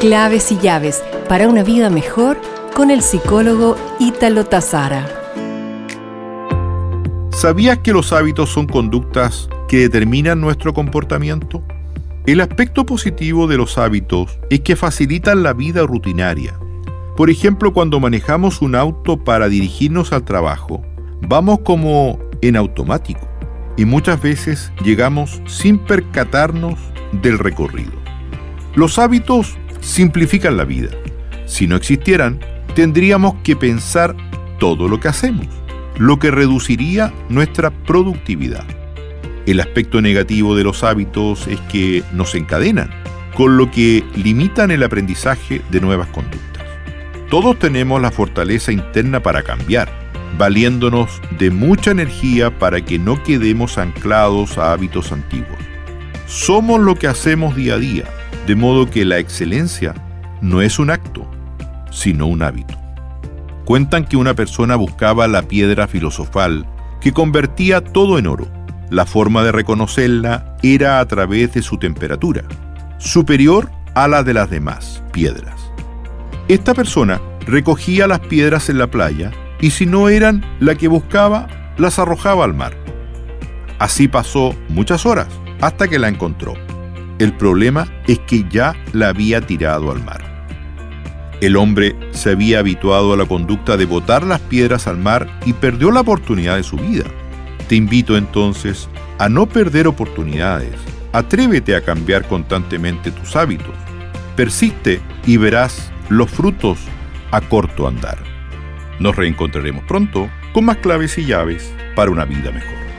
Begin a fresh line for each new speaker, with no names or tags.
Claves y llaves para una vida mejor con el psicólogo Ítalo Tazara.
¿Sabías que los hábitos son conductas que determinan nuestro comportamiento? El aspecto positivo de los hábitos es que facilitan la vida rutinaria. Por ejemplo, cuando manejamos un auto para dirigirnos al trabajo, vamos como en automático y muchas veces llegamos sin percatarnos del recorrido. Los hábitos simplifican la vida. Si no existieran, tendríamos que pensar todo lo que hacemos, lo que reduciría nuestra productividad. El aspecto negativo de los hábitos es que nos encadenan, con lo que limitan el aprendizaje de nuevas conductas. Todos tenemos la fortaleza interna para cambiar, valiéndonos de mucha energía para que no quedemos anclados a hábitos antiguos. Somos lo que hacemos día a día, de modo que la excelencia no es un acto, sino un hábito. Cuentan que una persona buscaba la piedra filosofal que convertía todo en oro. La forma de reconocerla era a través de su temperatura, superior a la de las demás piedras. Esta persona recogía las piedras en la playa y si no eran la que buscaba, las arrojaba al mar. Así pasó muchas horas hasta que la encontró. El problema es que ya la había tirado al mar. El hombre se había habituado a la conducta de botar las piedras al mar y perdió la oportunidad de su vida. Te invito entonces a no perder oportunidades. Atrévete a cambiar constantemente tus hábitos. Persiste y verás los frutos a corto andar. Nos reencontraremos pronto con más claves y llaves para una vida mejor.